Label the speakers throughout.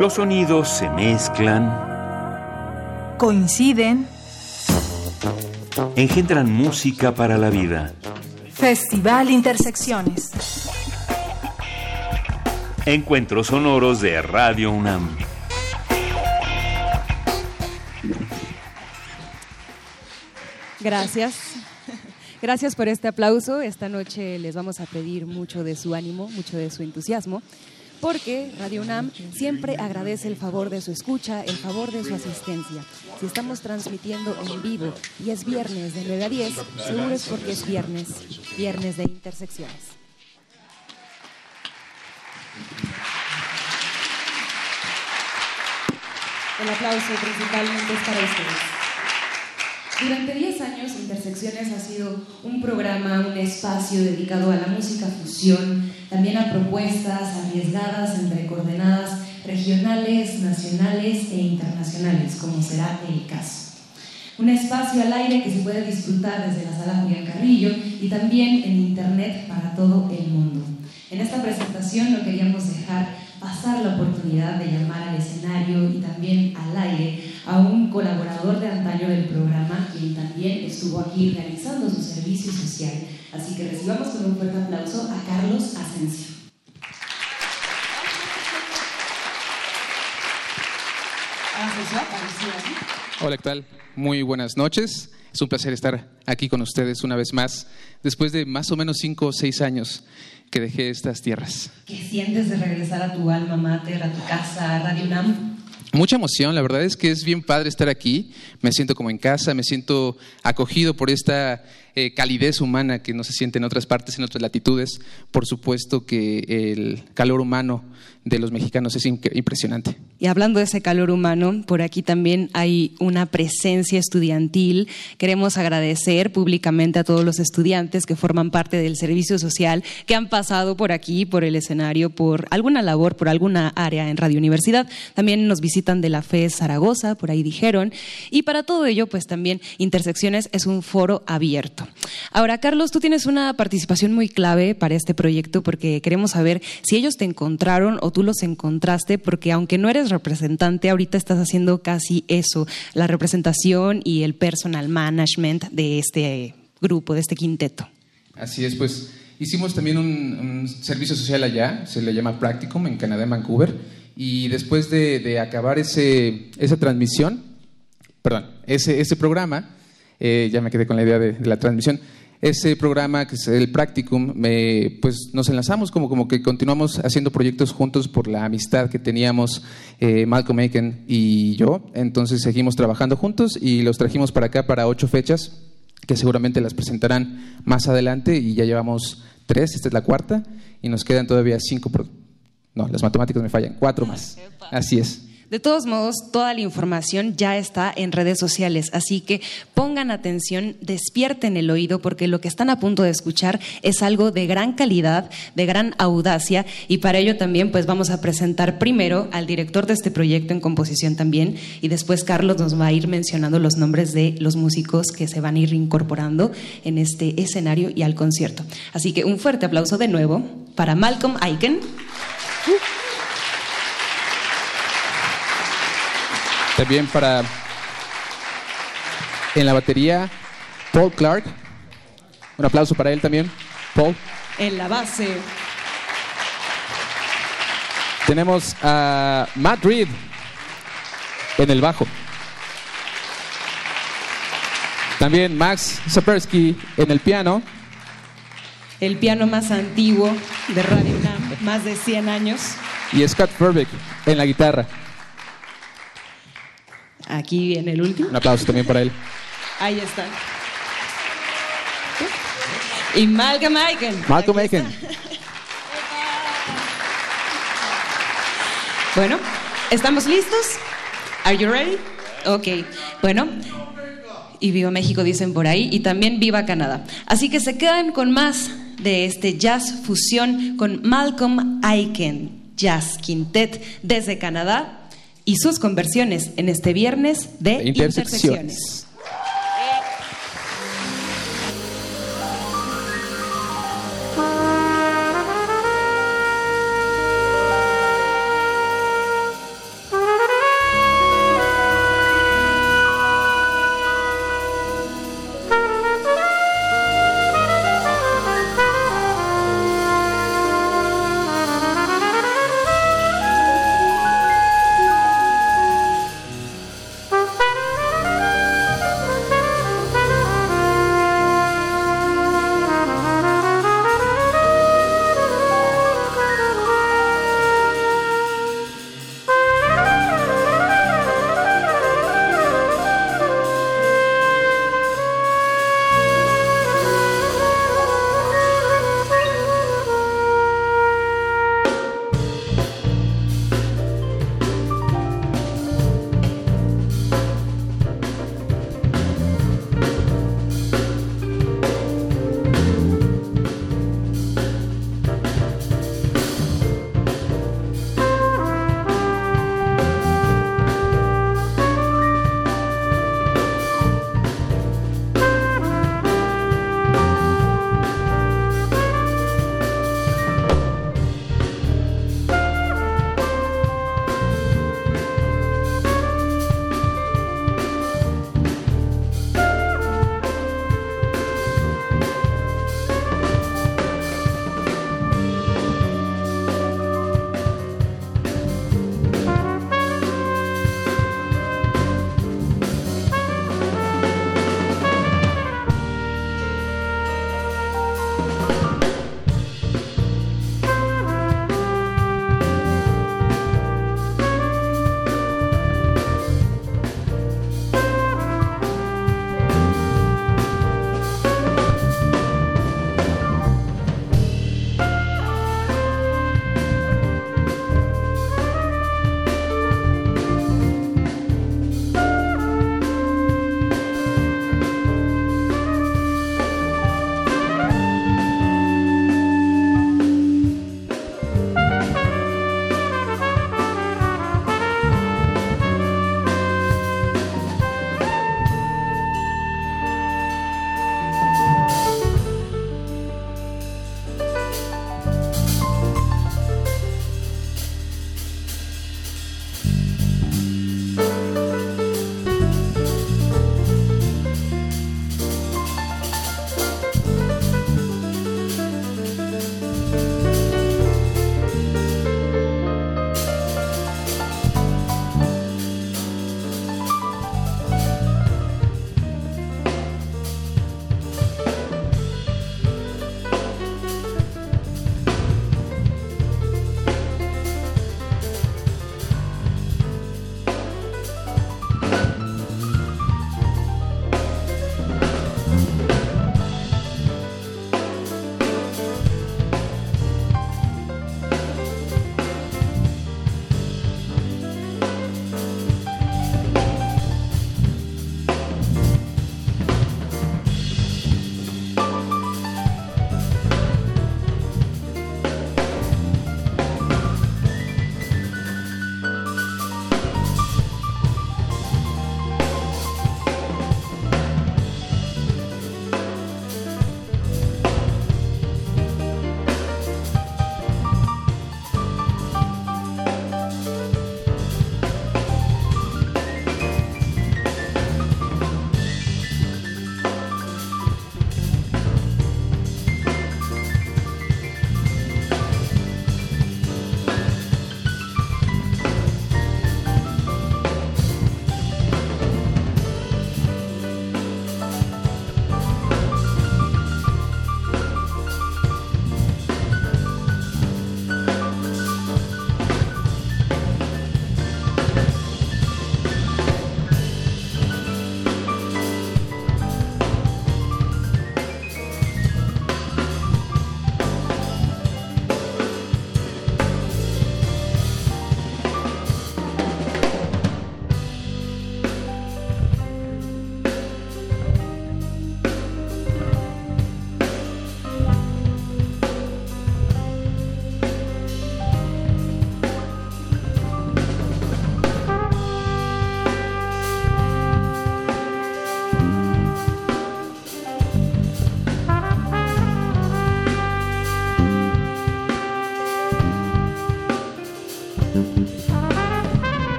Speaker 1: Los sonidos se mezclan,
Speaker 2: Coinciden.
Speaker 1: engendran música para la vida.
Speaker 2: Festival Intersecciones.
Speaker 1: Encuentros sonoros de Radio UNAM.
Speaker 3: Gracias. Gracias por este aplauso. Esta noche les vamos a pedir mucho de su ánimo, mucho de su entusiasmo, porque Radio UNAM siempre agradece el favor de su escucha, el favor de su asistencia. Si estamos transmitiendo en vivo y es viernes de 9 a 10, seguro es porque es viernes, viernes de intersecciones. El aplauso principalmente es para ustedes. Durante 10 años, Intersecciones ha sido un programa, un espacio dedicado a la música fusión, también a propuestas arriesgadas entre coordenadas regionales, nacionales e internacionales, como será el caso. Un espacio al aire que se puede disfrutar desde la sala Julián Carrillo y también en internet para todo el mundo. En esta presentación no queríamos dejar pasar la oportunidad de llamar al escenario y también al aire a un colaborador de antaño del programa, quien también estuvo aquí realizando su servicio social. Así que recibamos con un fuerte aplauso a Carlos Asensio.
Speaker 4: Hola, ¿qué tal? Muy buenas noches. Es un placer estar aquí con ustedes una vez más, después de más o menos cinco o seis años que dejé estas tierras.
Speaker 3: ¿Qué sientes de regresar a tu alma mater, a tu casa, a Radio UNAM?
Speaker 4: Mucha emoción, la verdad es que es bien padre estar aquí, me siento como en casa, me siento acogido por esta eh, calidez humana que no se siente en otras partes, en otras latitudes. Por supuesto que el calor humano de los mexicanos es impresionante.
Speaker 3: Y hablando de ese calor humano, por aquí también hay una presencia estudiantil. Queremos agradecer públicamente a todos los estudiantes que forman parte del servicio social, que han pasado por aquí, por el escenario, por alguna labor, por alguna área en Radio Universidad. También nos visitan de la FE Zaragoza, por ahí dijeron. Y para todo ello, pues también Intersecciones es un foro abierto. Ahora, Carlos, tú tienes una participación muy clave para este proyecto porque queremos saber si ellos te encontraron o tú los encontraste, porque aunque no eres representante, ahorita estás haciendo casi eso, la representación y el personal management de este grupo, de este quinteto.
Speaker 4: Así es, pues hicimos también un, un servicio social allá, se le llama Practicum en Canadá, en Vancouver, y después de, acabar ese, esa transmisión, perdón, ese, ese programa, eh, ya me quedé con la idea de, la transmisión, ese programa que es el Practicum, me, pues nos enlazamos como, como que continuamos haciendo proyectos juntos por la amistad que teníamos eh, Malcolm Aiken y yo, entonces seguimos trabajando juntos y los trajimos para acá para ocho fechas que seguramente las presentarán más adelante y ya llevamos tres, esta es la cuarta y nos quedan todavía cinco, no, las matemáticas me fallan, cuatro más. Así es.
Speaker 3: De todos modos, toda la información ya está en redes sociales, así que pongan atención, despierten el oído, porque lo que están a punto de escuchar es algo de gran calidad, de gran audacia, y para ello también pues vamos a presentar primero al director de este proyecto en composición también, y después Carlos nos va a ir mencionando los nombres de los músicos que se van a ir incorporando en este escenario y al concierto. Así que un fuerte aplauso de nuevo para Malcolm Aiken.
Speaker 4: También para en la batería Paul Clark. Un aplauso para él también. Paul.
Speaker 3: En la base,
Speaker 4: Tenemos a Matt Reed en el bajo. También Max Sapersky en el piano.
Speaker 3: el piano más antiguo de Radio más de 100 años.
Speaker 4: Y Scott Furbeck en la guitarra.
Speaker 3: Aquí en el último.
Speaker 4: Un aplauso también para él.
Speaker 3: Ahí está. Y Malcolm Aiken.
Speaker 4: Malcolm Aiken.
Speaker 3: Bueno, ¿estamos listos? Are you ready? Ok. Bueno. Y viva México dicen por ahí y también viva Canadá. Así que se quedan con más de este jazz fusión con Malcolm Aiken, Jazz Quintet desde Canadá y sus conversiones en este viernes de
Speaker 4: Intersecciones.
Speaker 3: intersecciones.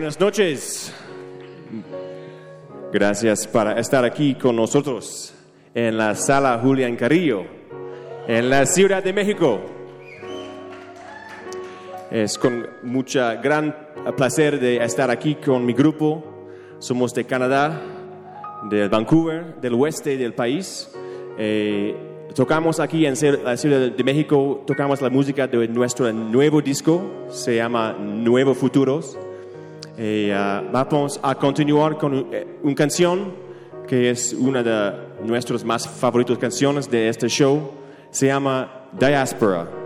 Speaker 5: Buenas noches. Gracias por estar aquí con nosotros en la sala Julián Carrillo, en la Ciudad de México. Es con mucha gran placer de estar aquí con mi grupo. Somos de Canadá, de Vancouver, del oeste del país. Eh, tocamos aquí en la Ciudad de México, tocamos la música de nuestro nuevo disco, se llama Nuevo Futuros. Eh, vamos a continuar con eh, una canción que es una de nuestras más favoritas canciones de este show. Se llama Diaspora.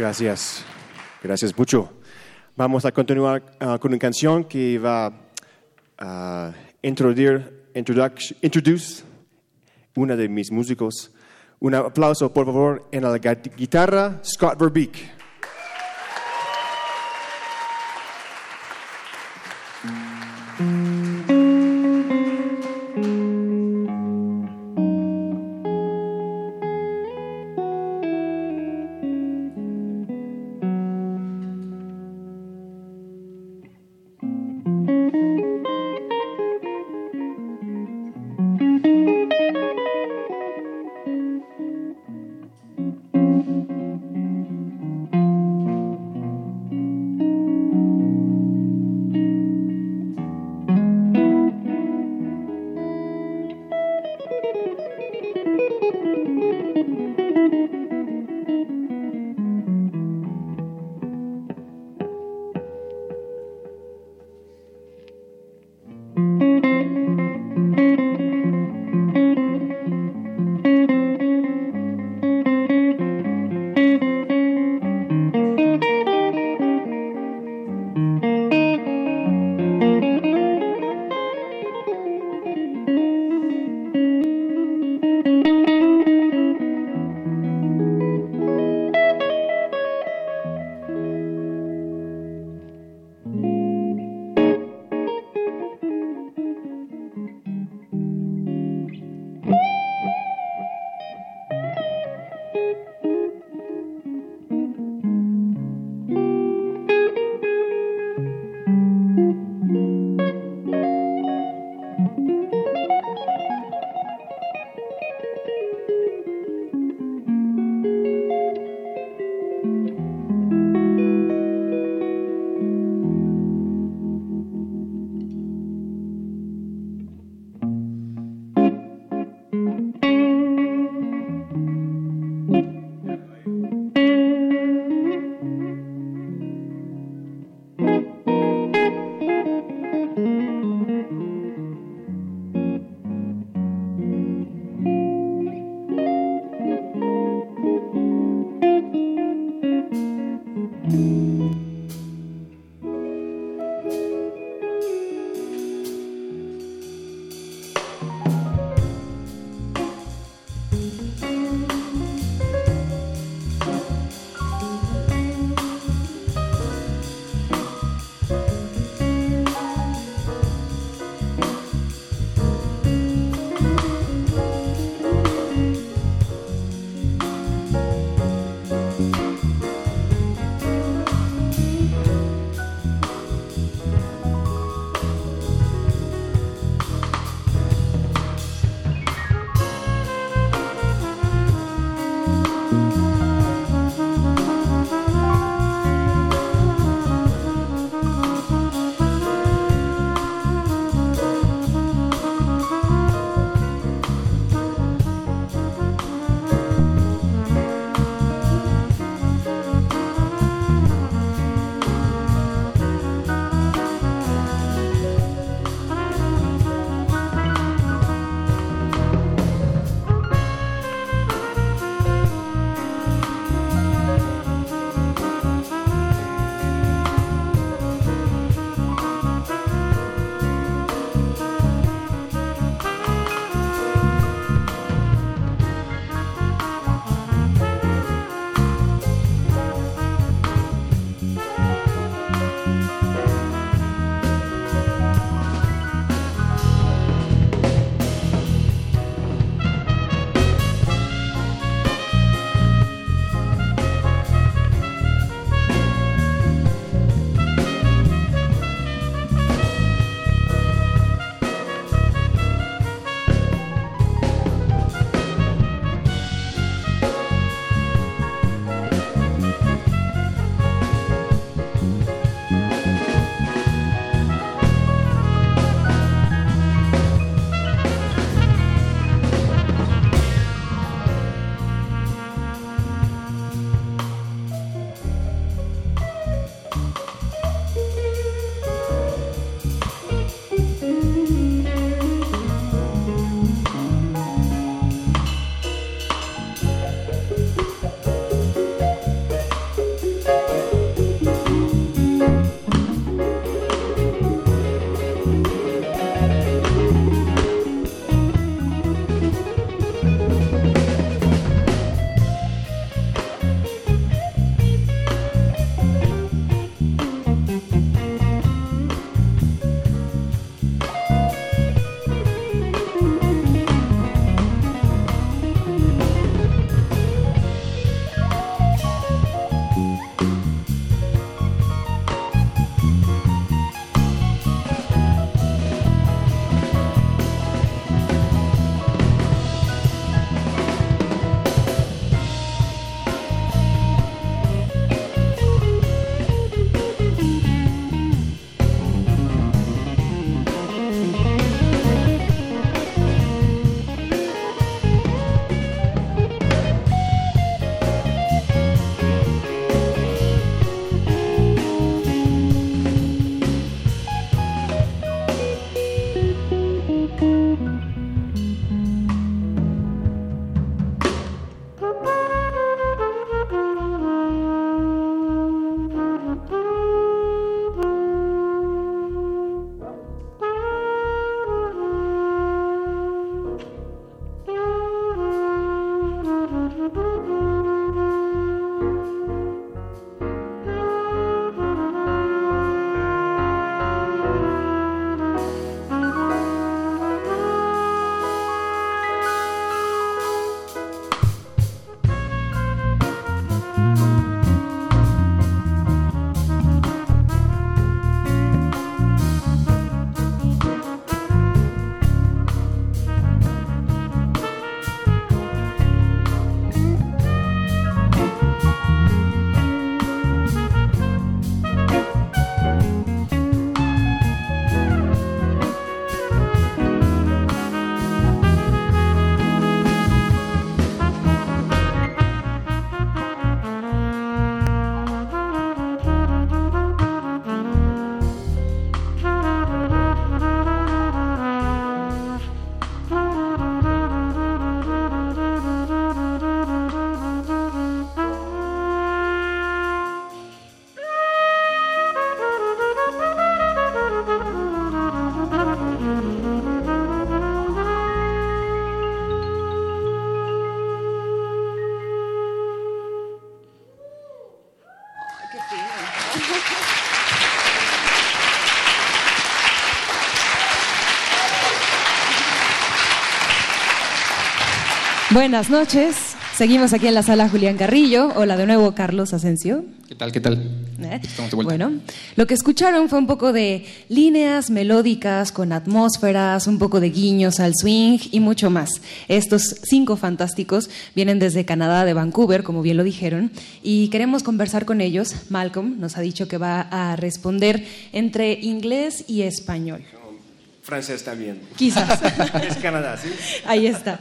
Speaker 5: Gracias. Gracias mucho. Vamos a continuar uh, con una canción que va a introducir, introduc- introduce una de mis músicos. Un aplauso, por favor, en la guitarra, Scott Verbeek.
Speaker 3: Buenas noches. Seguimos aquí en la sala Julián Carrillo. Hola de nuevo, Carlos Asensio.
Speaker 4: ¿Qué tal? ¿Qué tal?
Speaker 3: ¿Eh?
Speaker 4: Estamos de vuelta.
Speaker 3: Bueno, lo que escucharon fue un poco de líneas melódicas con atmósferas, un poco de guiños al swing y mucho más. Estos cinco fantásticos vienen desde Canadá, de Vancouver, como bien lo dijeron, y queremos conversar con ellos. Malcolm nos ha dicho que va a responder entre inglés y español.
Speaker 5: Francés también.
Speaker 3: Quizás.
Speaker 5: Es Canadá, ¿sí?
Speaker 3: Ahí está.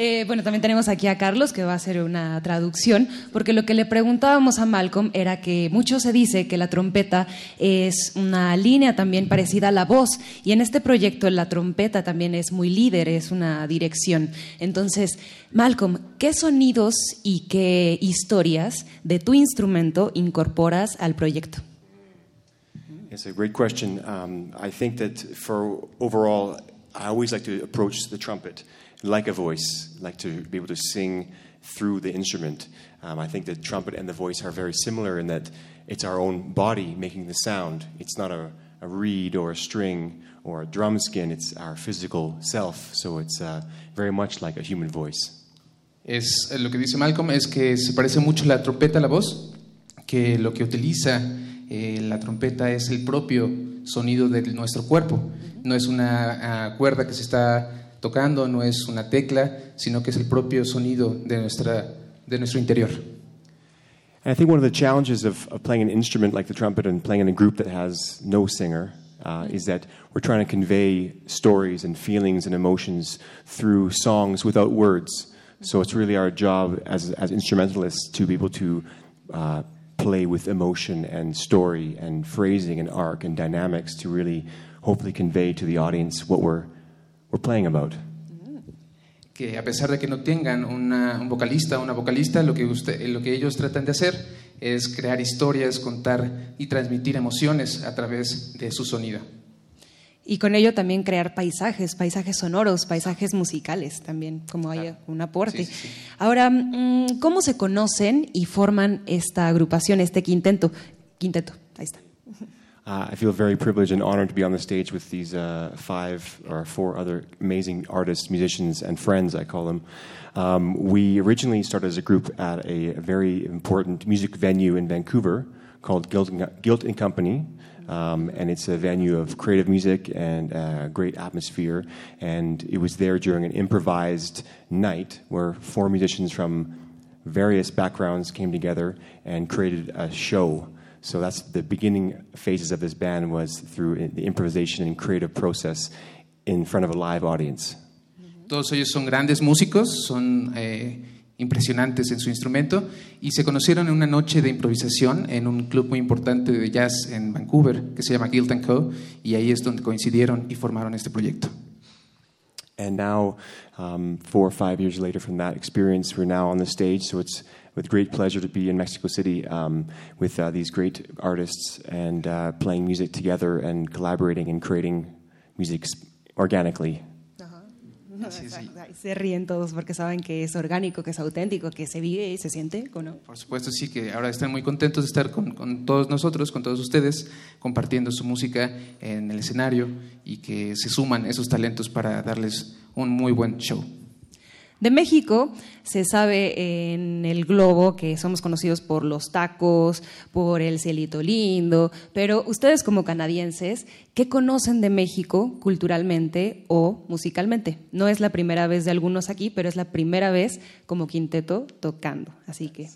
Speaker 3: Eh, bueno, también tenemos aquí a Carlos que va a hacer una traducción, porque lo que le preguntábamos a Malcolm era que mucho se dice que la trompeta es una línea también parecida a la voz, y en este proyecto la trompeta también es muy líder, es una dirección. Entonces, Malcolm, ¿qué sonidos y qué historias de tu instrumento incorporas al proyecto?
Speaker 5: It's a great question. Um, I think that for overall, I always like to approach the trumpet like a voice, like to be able to sing through the instrument. Um, I think the trumpet and the voice are very similar in that it's our own body making the sound. It's not a, a reed or a string or a drum skin, it's our physical self. So it's uh, very much like a human voice.
Speaker 4: Es, eh, lo que dice Malcolm es que se parece mucho la trompeta a la voz, que lo que utiliza eh, la trompeta es el propio sonido de nuestro cuerpo. No es una ah, cuerda que se está tocando, no es una tecla, sino que es el propio sonido de, nuestra, de nuestro interior.
Speaker 5: And I think one of the challenges of, of playing an instrument like the trumpet and playing in a group that has no singer uh, is that we're trying to convey stories and feelings and emotions through songs without words. So it's really our job as, as instrumentalists to be able to uh, play with emotion and story and phrasing and arc and dynamics to really hopefully convey to the audience what we're, we're playing about.
Speaker 4: que a pesar de que no tengan una- un vocalista o una vocalista, lo que, usted- lo que ellos tratan de hacer es crear historias, contar y transmitir emociones a través de su sonido.
Speaker 3: Y con ello también crear paisajes, paisajes sonoros, paisajes musicales también, como hay un aporte.
Speaker 4: Sí, sí, sí.
Speaker 3: Ahora, mm, ¿cómo se conocen y forman esta agrupación, este quinteto? Quinteto, ahí está.
Speaker 5: Uh, I feel very privileged and honored to be on the stage with these uh, five or four other amazing artists, musicians, and friends, I call them. Um, we originally started as a group at a, very important music venue in Vancouver called Guilt and, Guilt and Company. Um, and it's a venue of creative music and uh, great atmosphere. And it was there during an improvised night where four musicians from various backgrounds came together and created a show. So that's the beginning phases of this band was through the improvisation and creative process in front of a live audience.
Speaker 4: Todos ellos son grandes músicos, son eh, impresionantes en su instrumento y se conocieron en una noche de improvisación en un club muy importante de jazz en Vancouver que se llama Guild and Co. y ahí es donde coincidieron y formaron este proyecto.
Speaker 5: And now, um, four or five years later from that experience, we're now on the stage. So it's with great pleasure to be in Mexico City um, with uh, these great artists and uh, playing music together and collaborating and creating music organically.
Speaker 4: Sí, sí.
Speaker 3: Se ríen todos porque saben que es orgánico, que es auténtico, que se vive y se siente, ¿o no?
Speaker 4: Por supuesto, sí, que ahora están muy contentos de estar con, con todos nosotros, con todos ustedes, compartiendo su música en el escenario y que se suman esos talentos para darles un muy buen show.
Speaker 3: De México se sabe en el globo que somos conocidos por los tacos, por el cielito lindo, pero ustedes como canadienses, ¿qué conocen de México culturalmente o musicalmente? No es la primera vez de algunos aquí, pero es la primera vez como quinteto tocando, así que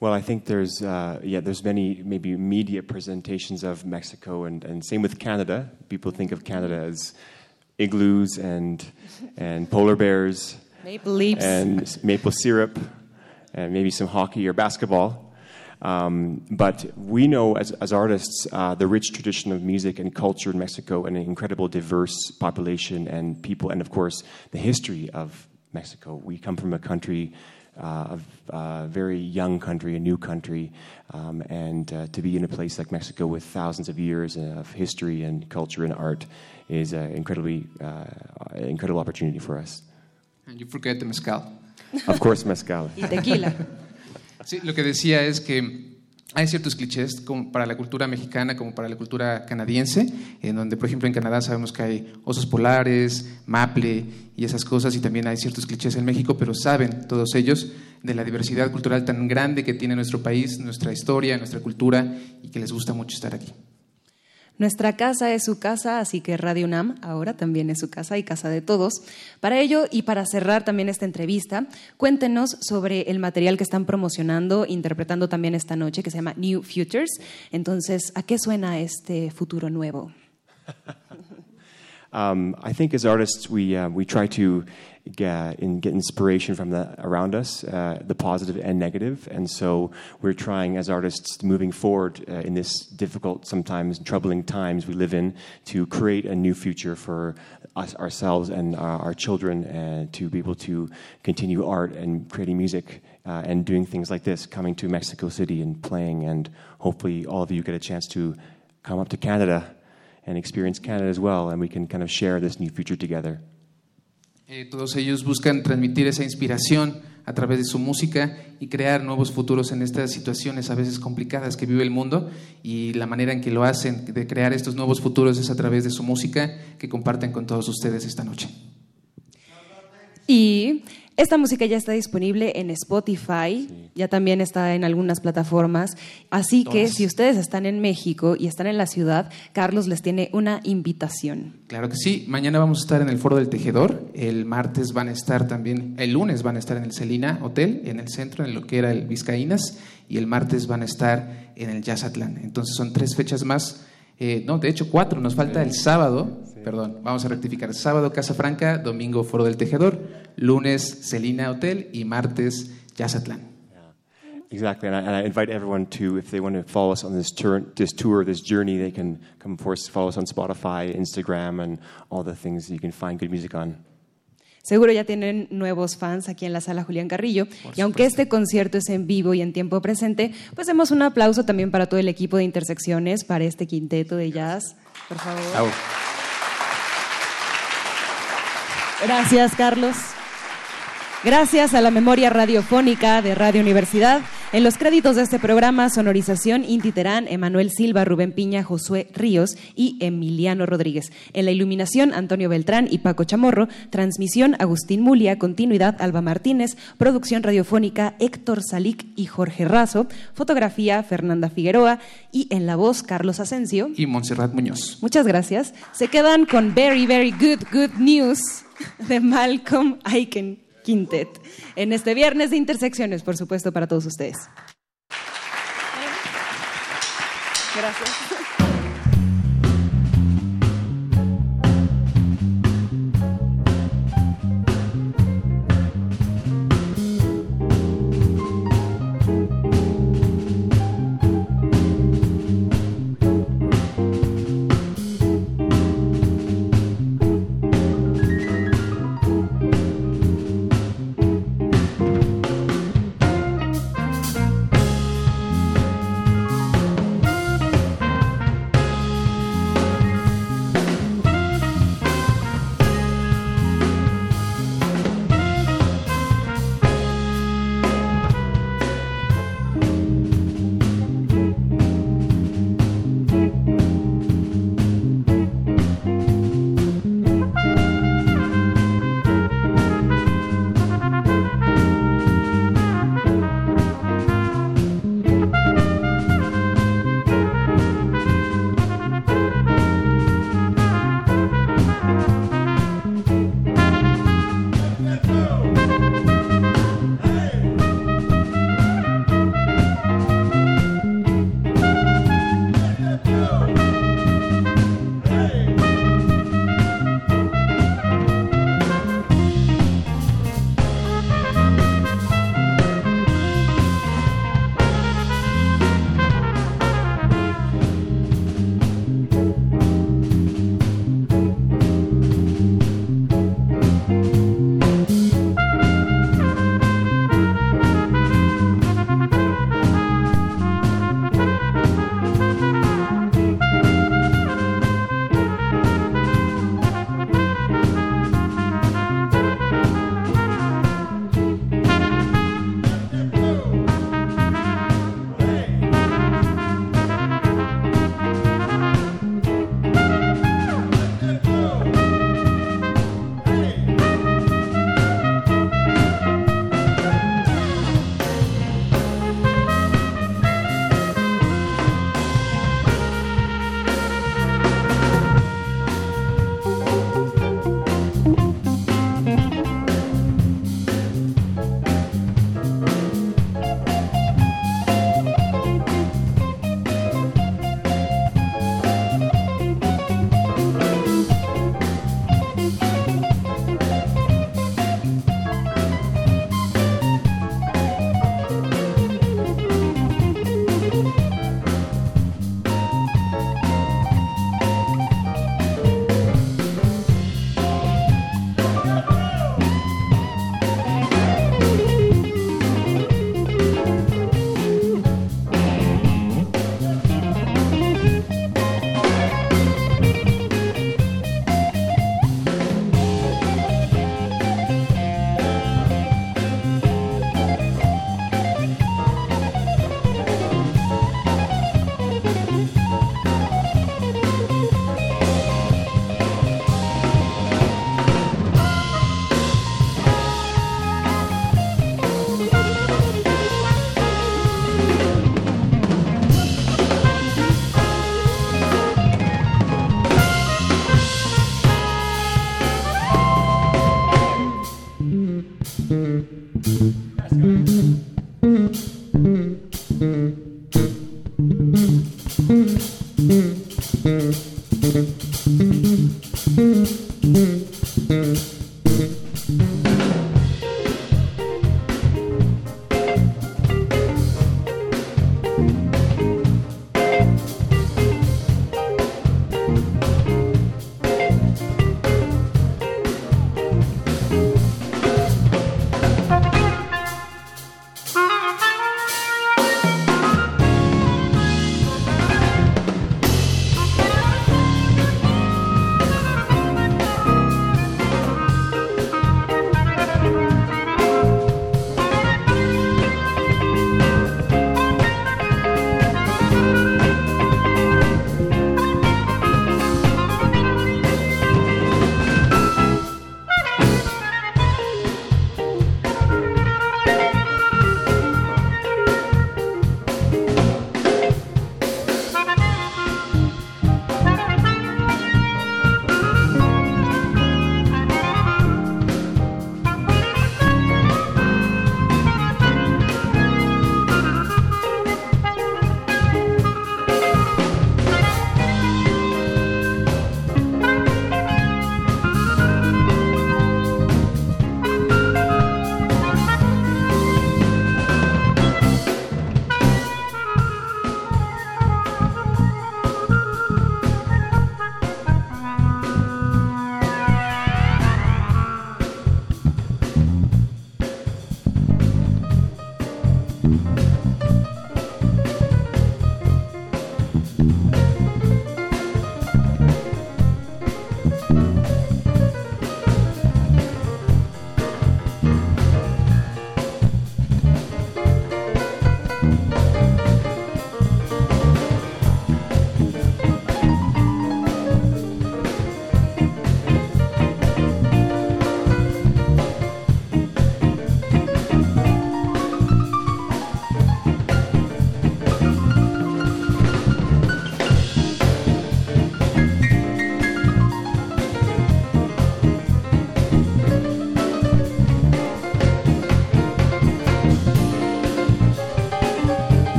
Speaker 5: Well, I think there's uh, yeah, there's many maybe media presentations of Mexico, and, and same with Canada. People think of Canada as igloos and and polar bears
Speaker 3: Maple Leafs.
Speaker 5: and maple syrup, and maybe some hockey or basketball. Um, but we know as, as artists uh, the rich tradition of music and culture in Mexico, and an incredible diverse population and people, and of course the history of Mexico. We come from a country, uh, a uh, very young country, a new country, um, and uh, to be in a place like Mexico with thousands of years of history and culture and art is an incredibly uh, incredible opportunity for us.
Speaker 4: And you forget the mezcal.
Speaker 5: Of course, mezcal.
Speaker 3: y tequila.
Speaker 4: Sí, lo que decía es que hay ciertos clichés como para la cultura mexicana como para la cultura canadiense, en donde, por ejemplo, en Canadá sabemos que hay osos polares, maple y esas cosas, y también hay ciertos clichés en México, pero saben todos ellos de la diversidad cultural tan grande que tiene nuestro país, nuestra historia, nuestra cultura, y que les gusta mucho estar aquí.
Speaker 3: Nuestra casa es su casa, así que Radio UNAM ahora también es su casa y casa de todos. Para ello y para cerrar también esta entrevista, cuéntenos sobre el material que están promocionando, interpretando también esta noche, que se llama New Futures. Entonces, ¿a qué suena este futuro nuevo?
Speaker 5: um, I think as artists, we, uh, we try to get, in, get inspiration from the around us, uh, the positive and negative. And so we're trying as artists moving forward uh, in this difficult, sometimes troubling times we live in to create a new future for us ourselves and our, our children and to be able to continue art and creating music uh, and doing things like this, coming to Mexico City and playing. And hopefully all of you get a chance to come up to Canada and experience Canada as well, and we can kind of share this new future together.
Speaker 4: Eh, todos ellos buscan transmitir esa inspiración a través de su música y crear nuevos futuros en estas situaciones a veces complicadas que vive el mundo y la manera en que lo hacen de crear estos nuevos futuros es a través de su música que comparten con todos ustedes esta noche.
Speaker 3: Y esta música ya está disponible en Spotify, ya también está en algunas plataformas. Así que si ustedes están en México y están en la ciudad, Carlos les tiene una invitación.
Speaker 4: Claro que sí. Mañana vamos a estar en el Foro del Tejedor. El martes van a estar también, el lunes van a estar en el Celina Hotel, en el centro, en lo que era el Vizcaínas. Y el martes van a estar en el Jazzatlán. Entonces son tres fechas más. Eh, no, de hecho cuatro. Nos falta el sábado perdón, vamos a rectificar. Sábado Casa Franca, domingo Foro del Tejedor, lunes Celina Hotel y martes Yazatlán.
Speaker 5: Exactly, and I, and I, invite everyone to, if they want to follow us on this tour, this tour, this journey, they can come forth, follow us on Spotify, Instagram, and all the things you can find good music on.
Speaker 3: Seguro ya tienen nuevos fans aquí en la sala Julián Carrillo. y aunque este concierto es en vivo y en tiempo presente, pues demos un aplauso también para todo el equipo de Intersecciones, para este quinteto de jazz. Por favor. Gracias, Carlos. Gracias a la memoria radiofónica de Radio Universidad. En los créditos de este programa, sonorización Inti Terán, Emanuel Silva, Rubén Piña, Josué Ríos y Emiliano Rodríguez. En la iluminación, Antonio Beltrán y Paco Chamorro. Transmisión, Agustín Mulia. Continuidad, Alba Martínez. Producción radiofónica, Héctor Salic y Jorge Razo. Fotografía, Fernanda Figueroa. Y en la voz, Carlos Asensio.
Speaker 4: Y Montserrat Muñoz.
Speaker 3: Muchas gracias. Se quedan con Very, Very Good, Good News de Malcolm Aiken Quintet en este viernes de Intersecciones, por supuesto, para todos ustedes. Gracias.